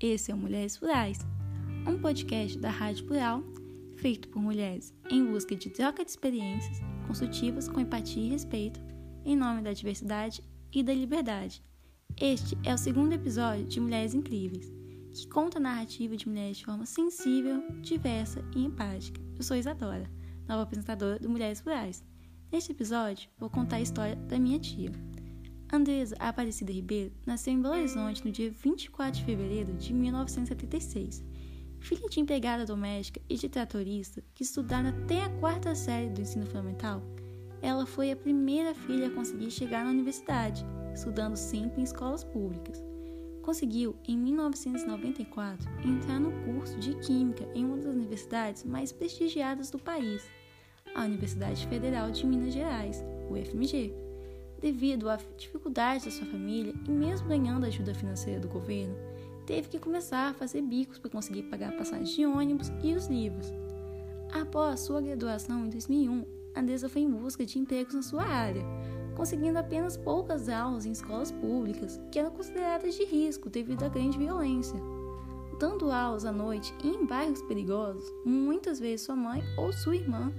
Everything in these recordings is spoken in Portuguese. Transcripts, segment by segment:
Esse é o Mulheres Plurais, um podcast da Rádio Plural feito por mulheres em busca de troca de experiências construtivas com empatia e respeito em nome da diversidade e da liberdade. Este é o segundo episódio de Mulheres Incríveis, que conta a narrativa de mulheres de forma sensível, diversa e empática. Eu sou Isadora, nova apresentadora do Mulheres Plurais. Neste episódio, vou contar a história da minha tia. Andresa Aparecida Ribeiro nasceu em Belo Horizonte no dia 24 de fevereiro de 1976. Filha de empregada doméstica e de tratorista que estudaram até a quarta série do ensino fundamental, ela foi a primeira filha a conseguir chegar na universidade, estudando sempre em escolas públicas. Conseguiu, em 1994, entrar no curso de Química em uma das universidades mais prestigiadas do país, a Universidade Federal de Minas Gerais, UFMG. Devido à dificuldade da sua família e mesmo ganhando ajuda financeira do governo, teve que começar a fazer bicos para conseguir pagar a passagem de ônibus e os livros. Após sua graduação em 2001, Andresa foi em busca de empregos na sua área, conseguindo apenas poucas aulas em escolas públicas, que eram consideradas de risco devido à grande violência. Dando aulas à noite em bairros perigosos, muitas vezes sua mãe ou sua irmã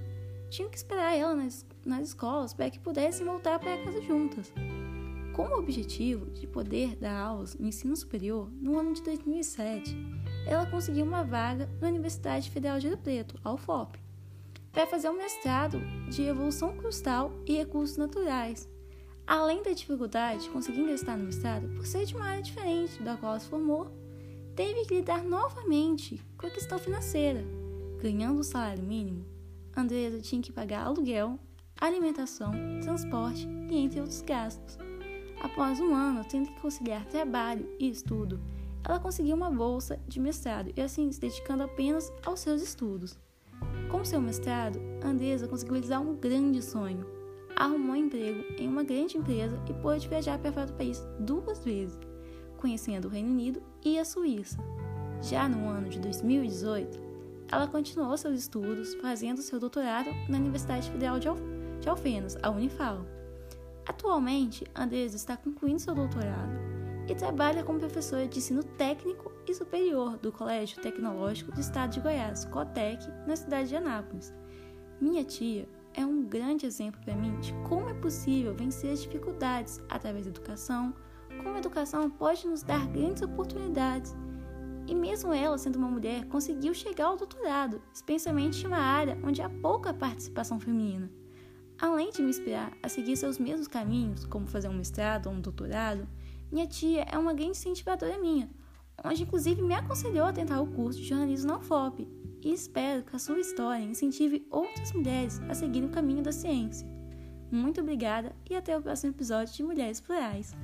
tinham que esperar ela nas, nas escolas para que pudessem voltar para casa juntas. Com o objetivo de poder dar aulas no ensino superior, no ano de 2007, ela conseguiu uma vaga na Universidade Federal de Rio Preto, a UFOP, para fazer um mestrado de evolução crustal e recursos naturais. Além da dificuldade de conseguir ingressar no mestrado por ser de uma área diferente da qual se formou, teve que lidar novamente com a questão financeira, ganhando o salário mínimo Andresa tinha que pagar aluguel, alimentação, transporte e entre outros gastos. Após um ano tendo que conciliar trabalho e estudo, ela conseguiu uma bolsa de mestrado e assim se dedicando apenas aos seus estudos. Com seu mestrado, Andresa conseguiu realizar um grande sonho. Arrumou um emprego em uma grande empresa e pôde viajar para fora do país duas vezes, conhecendo o Reino Unido e a Suíça. Já no ano de 2018, ela continuou seus estudos, fazendo seu doutorado na Universidade Federal de, Alfenas, a Unifal. Atualmente, Andresa está concluindo seu doutorado e trabalha como professora de ensino técnico e superior do Colégio Tecnológico do Estado de Goiás, COTEC, na cidade de Anápolis. Minha tia é um grande exemplo para mim de como é possível vencer as dificuldades através da educação, como a educação pode nos dar grandes oportunidades e mesmo ela, sendo uma mulher, conseguiu chegar ao doutorado, especialmente em uma área onde há pouca participação feminina. Além de me inspirar a seguir seus mesmos caminhos, como fazer um mestrado ou um doutorado, minha tia é uma grande incentivadora minha, onde inclusive me aconselhou a tentar o curso de jornalismo na UFOP, e espero que a sua história incentive outras mulheres a seguirem o caminho da ciência. Muito obrigada e até o próximo episódio de Mulheres Plurais.